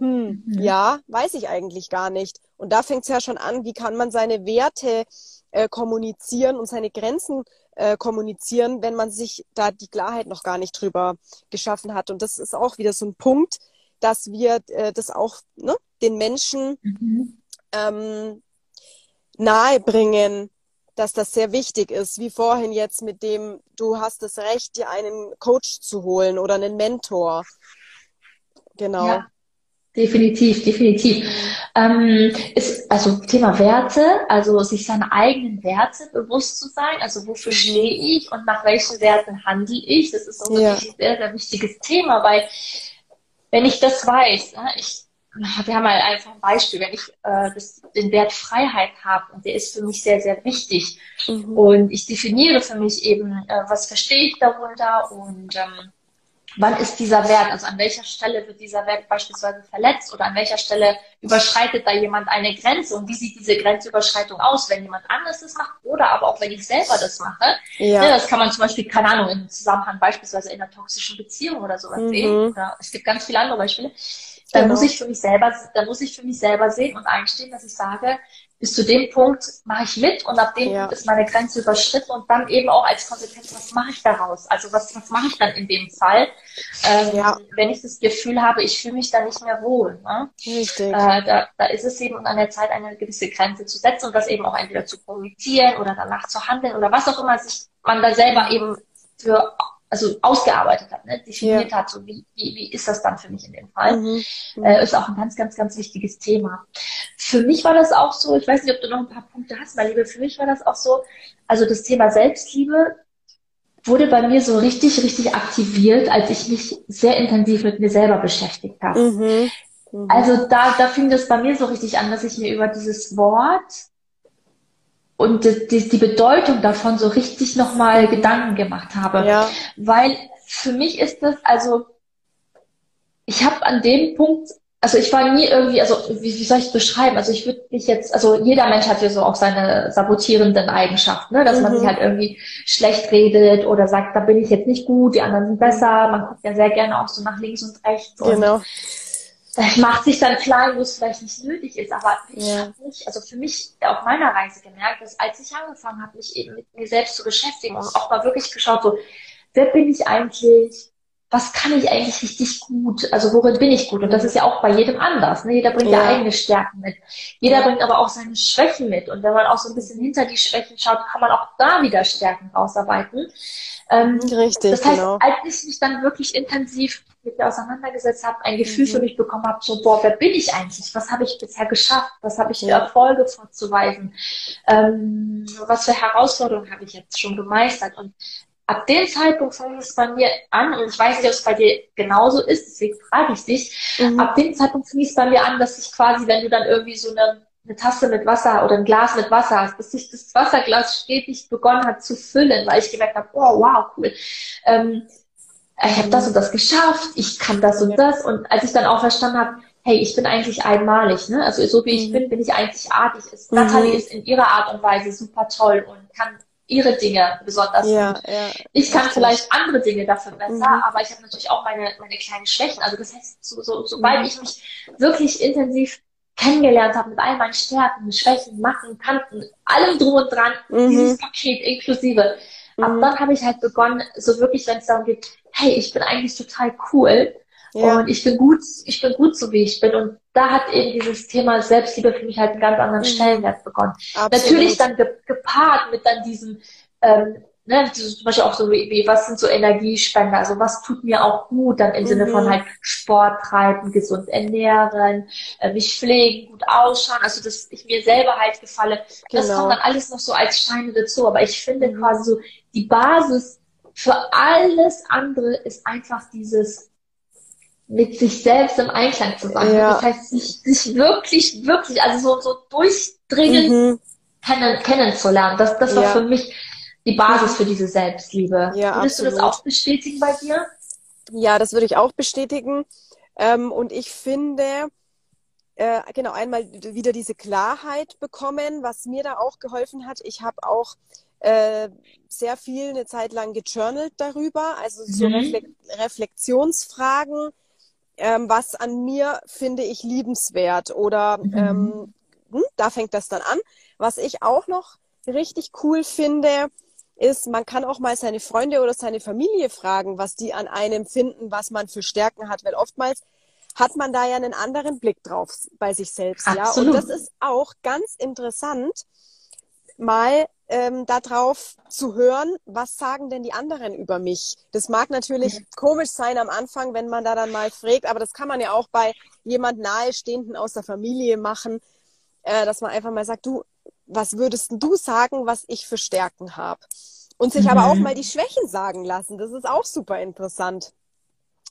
Hm, mhm. ja, weiß ich eigentlich gar nicht. Und da fängt es ja schon an, wie kann man seine Werte äh, kommunizieren und seine Grenzen äh, kommunizieren, wenn man sich da die Klarheit noch gar nicht drüber geschaffen hat. Und das ist auch wieder so ein Punkt, dass wir äh, das auch ne, den Menschen mhm. ähm, nahe bringen, dass das sehr wichtig ist, wie vorhin jetzt mit dem, du hast das Recht, dir einen Coach zu holen oder einen Mentor. Genau. Ja. Definitiv, definitiv. Ähm, ist also Thema Werte, also sich seine eigenen Werte bewusst zu sein, also wofür stehe ich und nach welchen Werten handle ich, das ist ein ja. sehr, sehr wichtiges Thema, weil wenn ich das weiß, ne, ich, wir haben halt einfach ein Beispiel, wenn ich äh, das, den Wert Freiheit habe und der ist für mich sehr, sehr wichtig mhm. und ich definiere für mich eben, äh, was verstehe ich darunter und ähm, wann ist dieser Wert, also an welcher Stelle wird dieser Wert beispielsweise verletzt oder an welcher Stelle überschreitet da jemand eine Grenze und wie sieht diese Grenzüberschreitung aus, wenn jemand anderes das macht oder aber auch wenn ich selber das mache. Ja. ja das kann man zum Beispiel, keine Ahnung, im Zusammenhang beispielsweise in einer toxischen Beziehung oder sowas mhm. sehen. Oder es gibt ganz viele andere Beispiele. Dann genau. muss ich für mich selber, dann muss ich für mich selber sehen und einstehen, dass ich sage, bis zu dem Punkt mache ich mit und ab dem ja. Punkt ist meine Grenze überschritten und dann eben auch als Konsequenz, was mache ich daraus? Also was, was mache ich dann in dem Fall, ähm, ja. wenn ich das Gefühl habe, ich fühle mich da nicht mehr wohl. Ne? Richtig. Äh, da, da ist es eben an der Zeit, eine gewisse Grenze zu setzen und das eben auch entweder zu kommunizieren oder danach zu handeln oder was auch immer sich man da selber eben für also ausgearbeitet hat, ne? definiert ja. hat, so wie, wie, wie ist das dann für mich in dem Fall, mhm. mhm. Äh, ist auch ein ganz, ganz, ganz wichtiges Thema. Für mich war das auch so, ich weiß nicht, ob du noch ein paar Punkte hast, meine Liebe, für mich war das auch so, also das Thema Selbstliebe wurde bei mir so richtig, richtig aktiviert, als ich mich sehr intensiv mit mir selber beschäftigt habe. Mhm. Mhm. Also da, da fing das bei mir so richtig an, dass ich mir über dieses Wort und die, die Bedeutung davon so richtig nochmal Gedanken gemacht habe. Ja. Weil für mich ist das, also ich habe an dem Punkt, also ich war nie irgendwie, also wie, wie soll ich es beschreiben? Also ich würde mich jetzt, also jeder Mensch hat ja so auch seine sabotierenden Eigenschaften, ne? dass mhm. man sich halt irgendwie schlecht redet oder sagt, da bin ich jetzt nicht gut, die anderen sind besser. Man guckt ja sehr gerne auch so nach links und rechts. Genau. Und macht sich dann klein, wo es vielleicht nicht nötig ist. Aber ich habe nicht, also für mich auf meiner Reise gemerkt, dass als ich angefangen habe, mich eben mit mir selbst zu beschäftigen und auch mal wirklich geschaut, so, wer bin ich eigentlich? Was kann ich eigentlich richtig gut? Also worin bin ich gut? Und das ist ja auch bei jedem anders. Ne? Jeder bringt ja. eigene Stärken mit. Jeder bringt aber auch seine Schwächen mit. Und wenn man auch so ein bisschen hinter die Schwächen schaut, kann man auch da wieder Stärken rausarbeiten. Ähm, Richtig, das heißt, genau. als ich mich dann wirklich intensiv mit mir auseinandergesetzt habe, ein Gefühl mhm. für mich bekommen habe, so, boah, wer bin ich eigentlich? Was habe ich bisher geschafft? Was habe ich für Erfolge vorzuweisen? Ähm, was für Herausforderungen habe ich jetzt schon gemeistert? Und ab dem Zeitpunkt fing es bei mir an, und ich weiß nicht, ob es bei dir genauso ist, deswegen frage ich dich, mhm. ab dem Zeitpunkt fing es bei mir an, dass ich quasi, wenn du dann irgendwie so eine, eine Tasse mit Wasser oder ein Glas mit Wasser hast, dass sich das Wasserglas stetig begonnen hat zu füllen, weil ich gemerkt habe, oh, wow, cool. Ähm, ich habe das und das geschafft, ich kann das und das. Und als ich dann auch verstanden habe, hey, ich bin eigentlich einmalig, ne? Also so wie ich mhm. bin, bin ich einzigartig. Ist, mhm. Natalie ist in ihrer Art und Weise super toll und kann ihre Dinge besonders ja, gut. Ja, ich kann vielleicht andere Dinge dafür besser, mhm. aber ich habe natürlich auch meine, meine kleinen Schwächen. Also das heißt, so, so, sobald mhm. ich mich wirklich intensiv kennengelernt habe mit all meinen Stärken, Schwächen, Macken, Kanten, allem drum und dran, mhm. dieses Paket inklusive, Ab mhm. dann habe ich halt begonnen, so wirklich, wenn es darum geht, hey, ich bin eigentlich total cool. Ja. Und ich bin gut, ich bin gut so wie ich bin. Und da hat eben dieses Thema Selbstliebe für mich halt einen ganz anderen mhm. Stellenwert bekommen. Absolut. Natürlich dann gepaart mit dann diesem ähm, ne, zum Beispiel auch so wie, was sind so Energiespender, also was tut mir auch gut, dann im mhm. Sinne von mhm. halt Sport treiben, gesund ernähren, äh, mich pflegen, gut ausschauen, also dass ich mir selber halt gefalle. Genau. Das kommt dann alles noch so als Steine dazu, aber ich finde mhm. quasi so die Basis für alles andere ist einfach dieses mit sich selbst im Einklang zu sein. Ja. Das heißt, sich, sich wirklich, wirklich, also so, so durchdringend mhm. kennen, kennenzulernen. Das, das war ja. für mich die Basis für diese Selbstliebe. Ja, Würdest absolut. du das auch bestätigen bei dir? Ja, das würde ich auch bestätigen. Ähm, und ich finde, äh, genau, einmal wieder diese Klarheit bekommen, was mir da auch geholfen hat. Ich habe auch äh, sehr viel eine Zeit lang gejournalt darüber, also so mhm. Refle Reflexionsfragen, ähm, was an mir finde ich liebenswert oder mhm. ähm, hm, da fängt das dann an. Was ich auch noch richtig cool finde, ist, man kann auch mal seine Freunde oder seine Familie fragen, was die an einem finden, was man für Stärken hat, weil oftmals hat man da ja einen anderen Blick drauf bei sich selbst. Absolut. Ja? Und das ist auch ganz interessant, mal ähm, darauf zu hören, was sagen denn die anderen über mich. Das mag natürlich komisch sein am Anfang, wenn man da dann mal fragt, aber das kann man ja auch bei jemand Nahestehenden aus der Familie machen, äh, dass man einfach mal sagt, du, was würdest du sagen, was ich für Stärken habe? Und sich mhm. aber auch mhm. mal die Schwächen sagen lassen. Das ist auch super interessant.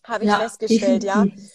Habe ich ja, festgestellt, definitiv. ja.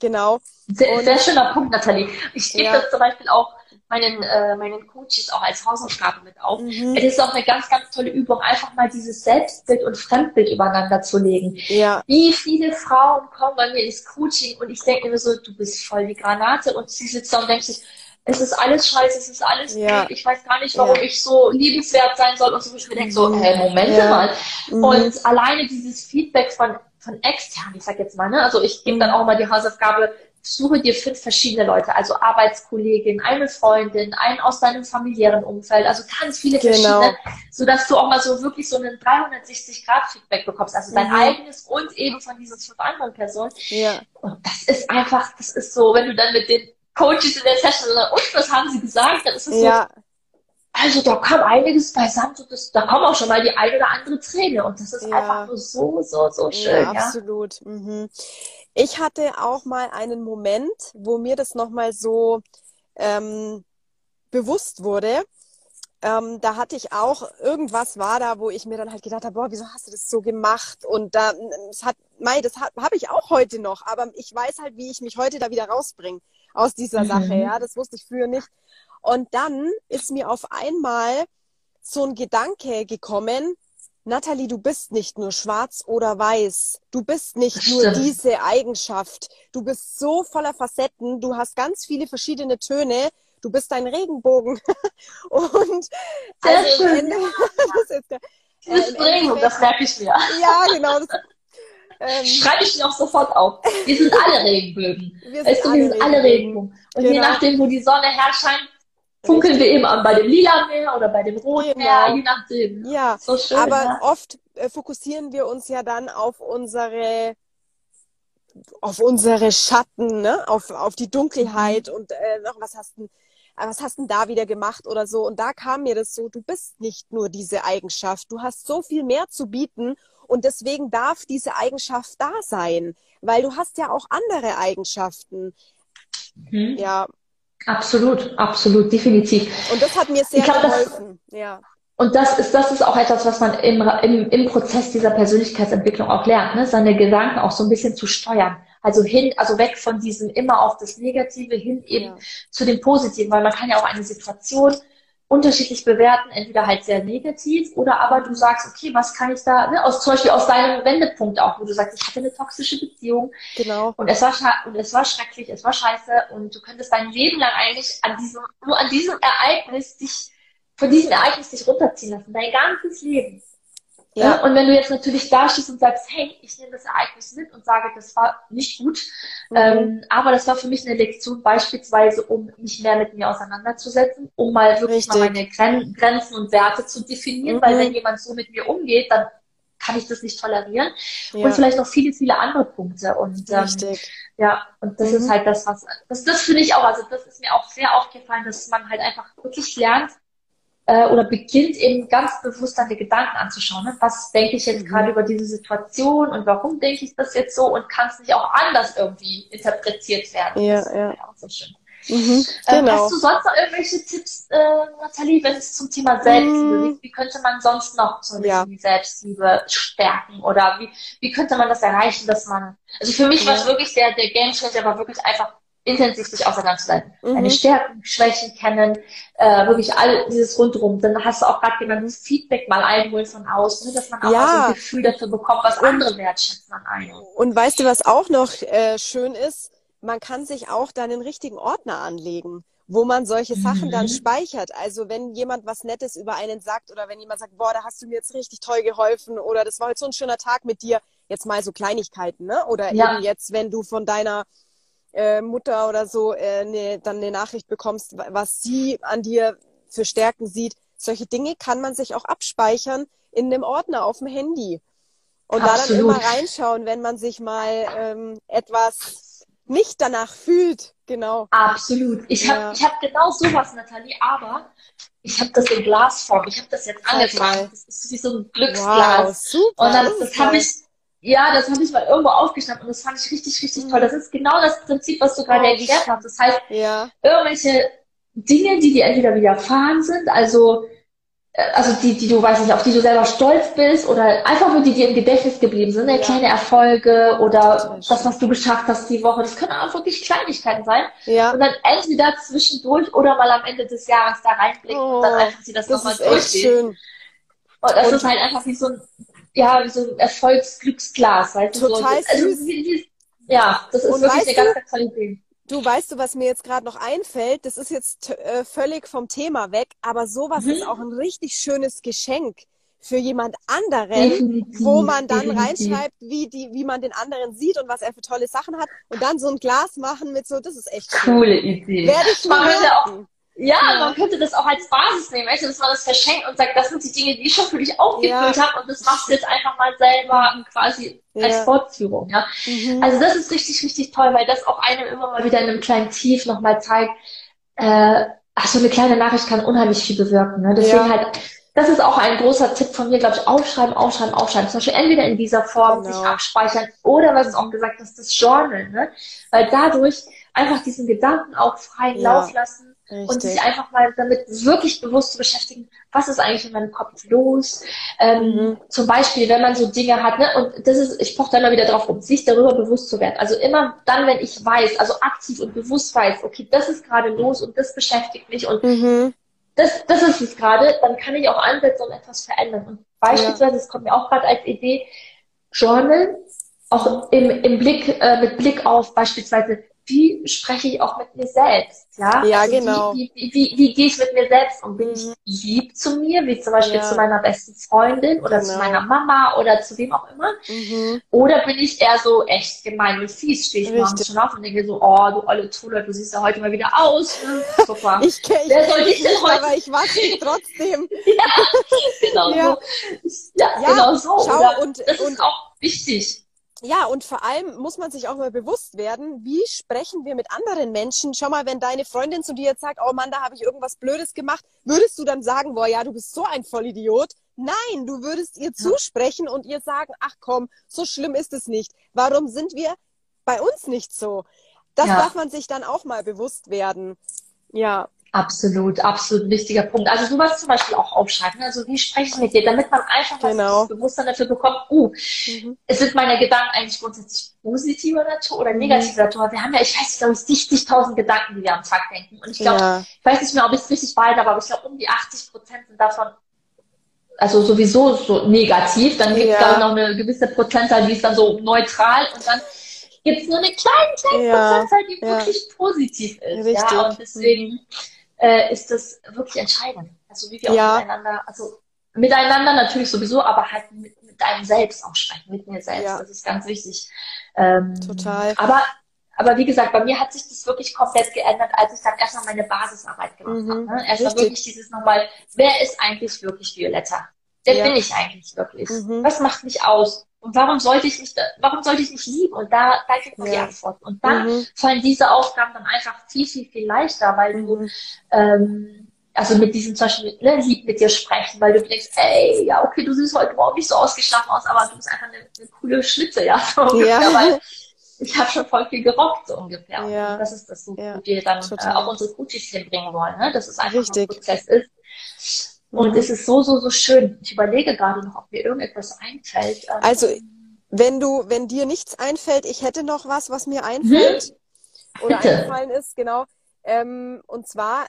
Genau. Sehr, sehr, schöner Punkt, Nathalie. Ich gebe ja. das zum Beispiel auch meinen, äh, meinen Coaches auch als Hausaufgabe mit auf. Mhm. Es ist auch eine ganz, ganz tolle Übung, einfach mal dieses Selbstbild und Fremdbild übereinander zu legen. Ja. Wie viele Frauen kommen bei mir ins Coaching und ich denke mir so, du bist voll die Granate und sie sitzt da und denkt sich, es ist alles scheiße, es ist alles ja. ich weiß gar nicht, warum ja. ich so liebenswert sein soll und so, ich mir denke so, hey, Momente ja. mal. Mhm. Und alleine dieses Feedback von, von extern, ich sag jetzt mal, ne, also ich gebe dann auch mal die Hausaufgabe, suche dir fünf verschiedene Leute, also Arbeitskollegin, eine Freundin, einen aus deinem familiären Umfeld, also ganz viele genau. verschiedene, sodass du auch mal so wirklich so einen 360-Grad-Feedback bekommst, also dein mhm. eigenes und eben von diesen fünf anderen Personen. Ja. Und das ist einfach, das ist so, wenn du dann mit den Coaches in der Session, und was haben sie gesagt? Dann ist es ja. so, also da kam einiges beisammen, so das, da kommt auch schon mal die eine oder andere Träne und das ist ja. einfach nur so, so, so schön. Ja, absolut. Ja? Mhm. Ich hatte auch mal einen Moment, wo mir das nochmal so ähm, bewusst wurde. Ähm, da hatte ich auch, irgendwas war da, wo ich mir dann halt gedacht habe, boah, wieso hast du das so gemacht? Und da, es hat, Mai, das habe ich auch heute noch, aber ich weiß halt, wie ich mich heute da wieder rausbringe aus dieser mhm. Sache. Ja, das wusste ich früher nicht. Und dann ist mir auf einmal so ein Gedanke gekommen, Natalie, du bist nicht nur schwarz oder weiß. Du bist nicht nur diese Eigenschaft. Du bist so voller Facetten. Du hast ganz viele verschiedene Töne. Du bist ein Regenbogen. (laughs) und Sehr also schön. Ende, (laughs) das ist der, äh, Regenbogen, das merke ich mir. Ja, genau. Das, ähm, Schreibe ich mir auch sofort auf. Wir sind alle Regenbögen. Wir weißt du, wir sind alle Regenbogen. Und genau. je nachdem, wo die Sonne herscheint, funkeln wir eben an bei dem lila Meer oder bei dem roten genau. Meer, je nachdem. Ja, so schön, aber ja. oft äh, fokussieren wir uns ja dann auf unsere auf unsere Schatten, ne? auf, auf die Dunkelheit mhm. und äh, noch was hast du was hast du da wieder gemacht oder so? Und da kam mir das so, du bist nicht nur diese Eigenschaft, du hast so viel mehr zu bieten und deswegen darf diese Eigenschaft da sein, weil du hast ja auch andere Eigenschaften. Mhm. Ja. Absolut, absolut, definitiv. Und das hat mir sehr glaub, geholfen. Das, ja. Und das ist, das ist auch etwas, was man im, im, im Prozess dieser Persönlichkeitsentwicklung auch lernt, ne? seine Gedanken auch so ein bisschen zu steuern. Also hin, also weg von diesem immer auf das Negative hin eben ja. zu dem Positiven, weil man kann ja auch eine Situation unterschiedlich bewerten, entweder halt sehr negativ oder aber du sagst, okay, was kann ich da, ne, aus, zum Beispiel aus deinem Wendepunkt auch, wo du sagst, ich hatte eine toxische Beziehung genau. und es war und es war schrecklich, es war scheiße und du könntest dein Leben lang eigentlich an diesem, nur an diesem Ereignis dich, von diesem Ereignis dich runterziehen lassen, dein ganzes Leben. Ja. ja. Und wenn du jetzt natürlich da stehst und sagst, hey, ich nehme das Ereignis mit und sage, das war nicht gut, mhm. ähm, aber das war für mich eine Lektion beispielsweise, um mich mehr mit mir auseinanderzusetzen, um mal wirklich Richtig. mal meine Gren Grenzen und Werte zu definieren, mhm. weil wenn jemand so mit mir umgeht, dann kann ich das nicht tolerieren? Ja. Und vielleicht noch viele, viele andere Punkte. Und ähm, ja, und das mhm. ist halt das, was das, das finde ich auch, also das ist mir auch sehr aufgefallen, dass man halt einfach wirklich lernt, äh, oder beginnt eben ganz bewusst dann die Gedanken anzuschauen. Ne? Was denke ich jetzt mhm. gerade über diese Situation und warum denke ich das jetzt so und kann es nicht auch anders irgendwie interpretiert werden? Ja, das ja. ja auch so schön. Mhm, ähm, genau. hast du sonst noch irgendwelche Tipps, äh, Nathalie, wenn es zum Thema Selbstliebe mhm. geht? Wie könnte man sonst noch so ja. die Selbstliebe stärken? Oder wie, wie könnte man das erreichen, dass man, also für mich ja. war es wirklich der, der Game Changer, war wirklich einfach intensiv sich auseinanderzusetzen. Mhm. Deine Stärken, Schwächen kennen, äh, wirklich all dieses rundherum. Dann hast du auch gerade genannt, Feedback mal einholen von außen, ne, dass man auch ja. mal so ein Gefühl dafür bekommt, was andere wertschätzen an einem. Und weißt du, was auch noch äh, schön ist? Man kann sich auch dann einen richtigen Ordner anlegen wo man solche Sachen dann mhm. speichert. Also wenn jemand was Nettes über einen sagt oder wenn jemand sagt, boah, da hast du mir jetzt richtig toll geholfen oder das war heute so ein schöner Tag mit dir, jetzt mal so Kleinigkeiten, ne? Oder ja. eben jetzt, wenn du von deiner äh, Mutter oder so äh, ne, dann eine Nachricht bekommst, was sie an dir für Stärken sieht. Solche Dinge kann man sich auch abspeichern in einem Ordner auf dem Handy. Und Absolut. da dann immer reinschauen, wenn man sich mal ähm, etwas nicht danach fühlt. Genau. Absolut. Ich ja. habe ich hab genau sowas, Nathalie, aber ich habe das in Glasform. Ich habe das jetzt angefangen. Das ist wie so ein Glücksglas. Wow, super. Und dann, das habe ich ja, das habe ich mal irgendwo aufgeschnappt und das fand ich richtig, richtig toll. Das ist genau das Prinzip, was du gerade erklärt hast. Das heißt, ja. irgendwelche Dinge, die dir entweder widerfahren sind, also äh, also die, die du, weiß nicht, auf die du selber stolz bist oder einfach nur die dir im Gedächtnis geblieben sind, ne? ja. kleine Erfolge oder das, was du geschafft hast die Woche, das können auch wirklich Kleinigkeiten sein. Ja. Und dann entweder zwischendurch oder mal am Ende des Jahres da reinblicken oh, und dann oh, einfach sie das, das nochmal durchgehen. Und das und ist halt einfach wie so ein ja, wie so ein Erfolgsglücksglas, weißt du? Total so. Also, süß. Ja, das ist Und wirklich eine ganz, ganz tolle Idee. Du weißt du, was mir jetzt gerade noch einfällt? Das ist jetzt äh, völlig vom Thema weg, aber sowas mhm. ist auch ein richtig schönes Geschenk für jemand anderen, definitiv, wo man dann definitiv. reinschreibt, wie die, wie man den anderen sieht und was er für tolle Sachen hat und dann so ein Glas machen mit so, das ist echt coole cool. Idee. Werde ich mal auch, ja, ja, man könnte das auch als Basis nehmen, weißt du, dass man das verschenkt und sagt, das sind die Dinge, die ich schon für dich aufgefüllt ja. habe und das machst du jetzt einfach mal selber quasi ja. als Fortführung, ja. Mhm. Also das ist richtig, richtig toll, weil das auch einem immer mal wieder in einem kleinen Tief nochmal zeigt, äh, ach, so eine kleine Nachricht kann unheimlich viel bewirken, ne? Deswegen halt, das ist auch ein großer Tipp von mir, glaube ich, aufschreiben, aufschreiben, aufschreiben. Zum Beispiel entweder in dieser Form genau. sich abspeichern oder, was es auch gesagt hast, das Journal, ne? Weil dadurch einfach diesen Gedanken auch freien Lauf lassen Richtig. und sich einfach mal damit wirklich bewusst zu beschäftigen, was ist eigentlich in meinem Kopf los. Ähm, mhm. Zum Beispiel, wenn man so Dinge hat, ne, und das ist, ich poche da immer wieder drauf um, sich darüber bewusst zu werden. Also immer dann, wenn ich weiß, also aktiv und bewusst weiß, okay, das ist gerade los und das beschäftigt mich und mhm. das, das ist es gerade, dann kann ich auch ansetzen und etwas verändern. Und beispielsweise, das kommt mir auch gerade als Idee, Journal, auch im, im Blick, äh, mit Blick auf beispielsweise wie spreche ich auch mit mir selbst? Ja, ja also genau. Wie, wie, wie, wie, gehe ich mit mir selbst um? Bin ich mhm. lieb zu mir, wie zum Beispiel ja. zu meiner besten Freundin oder genau. zu meiner Mama oder zu wem auch immer? Mhm. Oder bin ich eher so echt gemein und fies? Stehe ich morgens schon auf und denke so, oh, du olle Tulle, du siehst ja heute mal wieder aus. Super. (laughs) ich kenne Wer soll ich denn heute? Aber ich warte trotzdem. (laughs) ja, genau (laughs) ja. so. Ja, ja, genau so. Schau, und, das und, ist auch wichtig. Ja, und vor allem muss man sich auch mal bewusst werden, wie sprechen wir mit anderen Menschen. Schau mal, wenn deine Freundin zu dir jetzt sagt, oh Mann, da habe ich irgendwas Blödes gemacht, würdest du dann sagen, boah, ja, du bist so ein Vollidiot? Nein, du würdest ihr zusprechen und ihr sagen, ach komm, so schlimm ist es nicht. Warum sind wir bei uns nicht so? Das ja. darf man sich dann auch mal bewusst werden. Ja. Absolut, absolut wichtiger Punkt. Also sowas zum Beispiel auch aufschreiben. Also wie spreche ich mit dir, damit man einfach genau. das Bewusstsein dafür bekommt, uh, mhm. sind meine Gedanken eigentlich grundsätzlich positiver Natur oder negativer mhm. Natur? Wir haben ja, ich weiß, glaube ich, 60.000 Gedanken, die wir am Tag denken. Und ich glaube, ja. ich weiß nicht mehr, ob ich es richtig weiß, aber ich glaube, um die 80 Prozent sind davon also sowieso so negativ. Dann gibt es ja. noch eine gewisse Prozentzahl, die ist dann so neutral und dann gibt es nur eine kleine, kleine ja. Prozentzahl, die ja. wirklich positiv ist. Richtig. Ja, und deswegen äh, ist das wirklich entscheidend. Also wie wir auch miteinander, also miteinander natürlich sowieso, aber halt mit, mit einem selbst auch sprechen, mit mir selbst. Ja. Das ist ganz wichtig. Ähm, Total. Aber aber wie gesagt, bei mir hat sich das wirklich komplett geändert, als ich dann erstmal meine Basisarbeit gemacht mhm, habe. Ne? Erstmal wirklich dieses nochmal, wer ist eigentlich wirklich Violetta? Wer ja. bin ich eigentlich wirklich? Mhm. Was macht mich aus? Und warum sollte ich mich, warum sollte ich mich lieben? Und da, da kriegt man ja. die Antwort. Und dann mhm. fallen diese Aufgaben dann einfach viel, viel, viel leichter, weil du, mhm. ähm, also mit diesem zum Beispiel, ne, lieb mit dir sprechen, weil du denkst, ey, ja, okay, du siehst heute überhaupt nicht so ausgeschlafen aus, aber du bist einfach eine, eine coole Schlitze, ja, so ungefähr, ja. weil ich habe schon voll viel gerockt, so ungefähr. Ja. Und das ist das, wo ja. wir dann äh, auch unsere Coaches hinbringen wollen, ne? dass es einfach Richtig. ein Prozess ist. Und es ist so, so, so schön. Ich überlege gerade noch, ob mir irgendetwas einfällt. Ähm, also, wenn du, wenn dir nichts einfällt, ich hätte noch was, was mir einfällt. Hm? Oder Bitte. eingefallen ist, genau. Ähm, und zwar,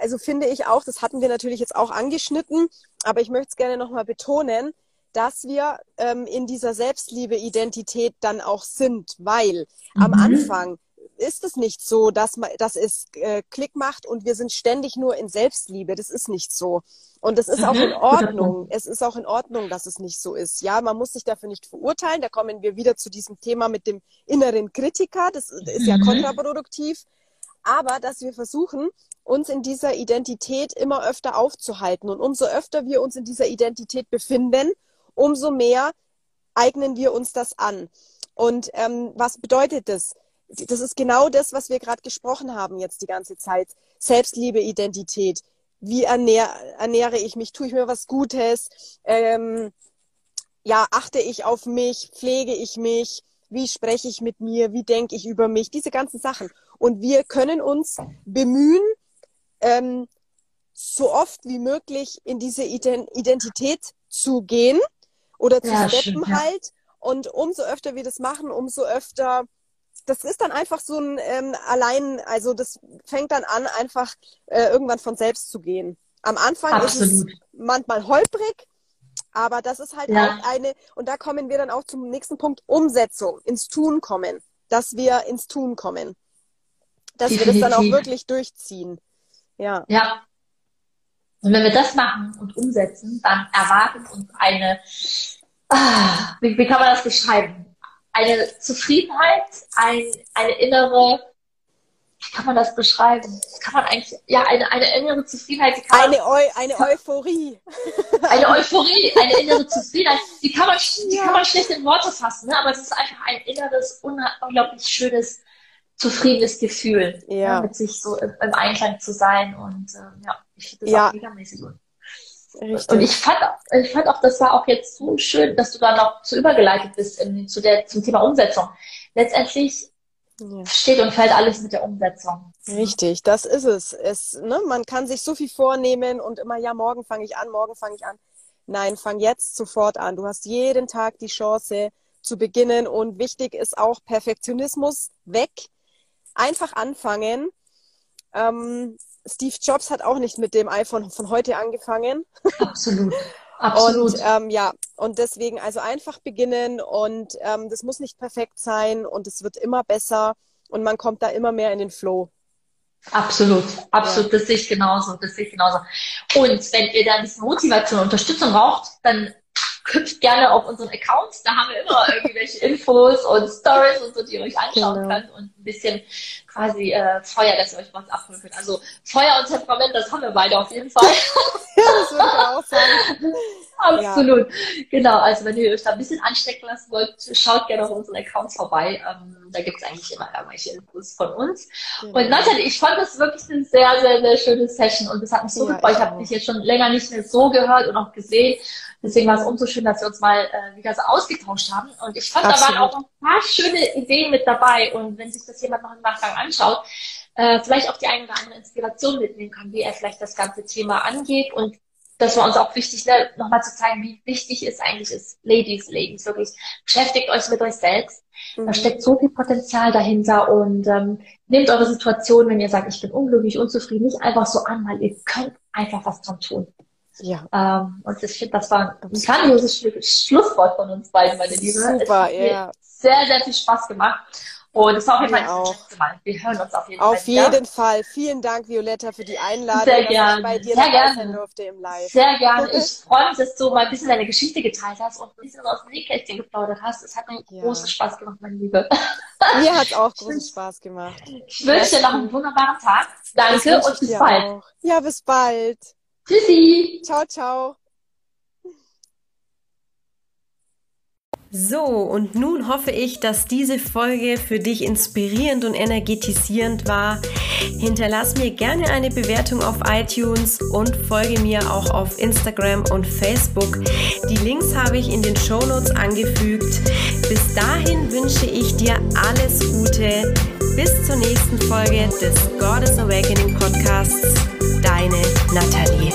also finde ich auch, das hatten wir natürlich jetzt auch angeschnitten, aber ich möchte es gerne nochmal betonen, dass wir ähm, in dieser Selbstliebe-Identität dann auch sind, weil mhm. am Anfang ist es nicht so, dass, man, dass es äh, Klick macht und wir sind ständig nur in Selbstliebe. Das ist nicht so. Und es ist auch in (laughs) Ordnung. Es ist auch in Ordnung, dass es nicht so ist. Ja, man muss sich dafür nicht verurteilen. Da kommen wir wieder zu diesem Thema mit dem inneren Kritiker. Das ist ja mhm. kontraproduktiv. Aber dass wir versuchen, uns in dieser Identität immer öfter aufzuhalten. Und umso öfter wir uns in dieser Identität befinden, umso mehr eignen wir uns das an. Und ähm, was bedeutet das? Das ist genau das, was wir gerade gesprochen haben jetzt die ganze Zeit. Selbstliebe, Identität. Wie ernähr, ernähre ich mich? Tue ich mir was Gutes? Ähm, ja, achte ich auf mich? Pflege ich mich? Wie spreche ich mit mir? Wie denke ich über mich? Diese ganzen Sachen. Und wir können uns bemühen, ähm, so oft wie möglich in diese Identität zu gehen oder zu ja, steppen stimmt, halt. Und umso öfter wir das machen, umso öfter, das ist dann einfach so ein ähm, allein, also das fängt dann an, einfach äh, irgendwann von selbst zu gehen. Am Anfang Absolut. ist es manchmal holprig, aber das ist halt ja. auch eine, und da kommen wir dann auch zum nächsten Punkt, Umsetzung, ins Tun kommen, dass wir ins Tun kommen. Dass Definitiv. wir das dann auch wirklich durchziehen. Ja. Ja, und wenn wir das machen und umsetzen, dann erwartet uns eine, ah, wie, wie, kann man das beschreiben? Eine Zufriedenheit, ein, eine innere, wie kann man das beschreiben? kann man eigentlich, ja, eine, eine innere Zufriedenheit. eine, man, Eu eine Euphorie. (laughs) Eine Euphorie, eine innere Zufriedenheit. Die kann man, die ja. kann man schlecht in Worte fassen, ne? aber es ist einfach ein inneres, unglaublich schönes, zufriedenes Gefühl, ja. Ne? mit sich so im, im Einklang zu sein und äh, ja. Ich finde das ja. auch megamäßig gut. Richtig. Und ich fand, ich fand auch, das war auch jetzt so schön, dass du da noch zu übergeleitet bist in, zu der, zum Thema Umsetzung. Letztendlich ja. steht und fällt alles mit der Umsetzung. Richtig, das ist es. es ne, man kann sich so viel vornehmen und immer, ja, morgen fange ich an, morgen fange ich an. Nein, fang jetzt sofort an. Du hast jeden Tag die Chance zu beginnen und wichtig ist auch Perfektionismus weg. Einfach anfangen. Ähm, Steve Jobs hat auch nicht mit dem iPhone von heute angefangen. Absolut. (laughs) Absolut. Und ähm, ja, und deswegen also einfach beginnen und ähm, das muss nicht perfekt sein und es wird immer besser und man kommt da immer mehr in den Flow. Absolut, absolut, ja. das sehe ich genauso, das sehe ich genauso. Und wenn ihr da ein bisschen Motivation und Unterstützung braucht, dann hüpft gerne auf unseren Accounts. Da haben wir immer (laughs) irgendwelche Infos und Stories und so, die ihr euch anschauen genau. könnt und ein bisschen quasi äh, Feuer, dass ihr euch was abholen könnt. Also Feuer und Temperament, das haben wir beide auf jeden Fall. (laughs) ja, das würde ich auch sagen. (laughs) Absolut. Ja. Genau, also wenn ihr euch da ein bisschen anstecken lassen wollt, schaut gerne auf unseren Accounts vorbei. Ähm, da gibt es eigentlich immer irgendwelche Infos von uns. Genau. Und Nathalie, ich fand das wirklich eine sehr, sehr, sehr schöne Session und das hat mich so ja, gefreut. Ich, ich habe dich jetzt schon länger nicht mehr so gehört und auch gesehen. Deswegen war es umso schön, dass wir uns mal äh, wieder so ausgetauscht haben. Und ich fand, Absolut. da waren auch ein paar schöne Ideen mit dabei. Und wenn sich das jemand noch im Nachgang anschaut, äh, vielleicht auch die eine oder andere Inspiration mitnehmen kann, wie er vielleicht das ganze Thema angeht. Und das war uns auch wichtig, ne, nochmal zu zeigen, wie wichtig es eigentlich ist, Ladies, Ladies, wirklich, beschäftigt euch mit euch selbst. Mhm. Da steckt so viel Potenzial dahinter und ähm, nehmt eure Situation, wenn ihr sagt, ich bin unglücklich, unzufrieden, nicht einfach so an, weil ihr könnt einfach was dran tun. Ja. Ähm, und ich finde, das war ein grandioses Schlusswort von uns beiden, meine Liebe. Super, ja. Sehr, sehr viel Spaß gemacht. Und es war auf jeden Fall das letzte Mal. Wir hören uns auf jeden auf Fall. Auf jeden. Fall. Vielen Dank, Violetta, für die Einladung, Sehr gerne. bei dir Sehr gerne. durfte im Live. Sehr gerne. Ich freue mich, dass du mal ein bisschen deine Geschichte geteilt hast und ein bisschen aus dem Nähkästchen geplaudert hast. Es hat mir ja. großen Spaß gemacht, meine Liebe. (laughs) Mir hat es auch großen Spaß gemacht. Ich wünsche dir noch einen wunderbaren Tag. Danke und bis bald. Auch. Ja, bis bald. Tschüssi. Ciao, ciao. So, und nun hoffe ich, dass diese Folge für dich inspirierend und energetisierend war. Hinterlass mir gerne eine Bewertung auf iTunes und folge mir auch auf Instagram und Facebook. Die Links habe ich in den Shownotes angefügt. Bis dahin wünsche ich dir alles Gute. Bis zur nächsten Folge des Goddess Awakening Podcasts. Deine Nathalie.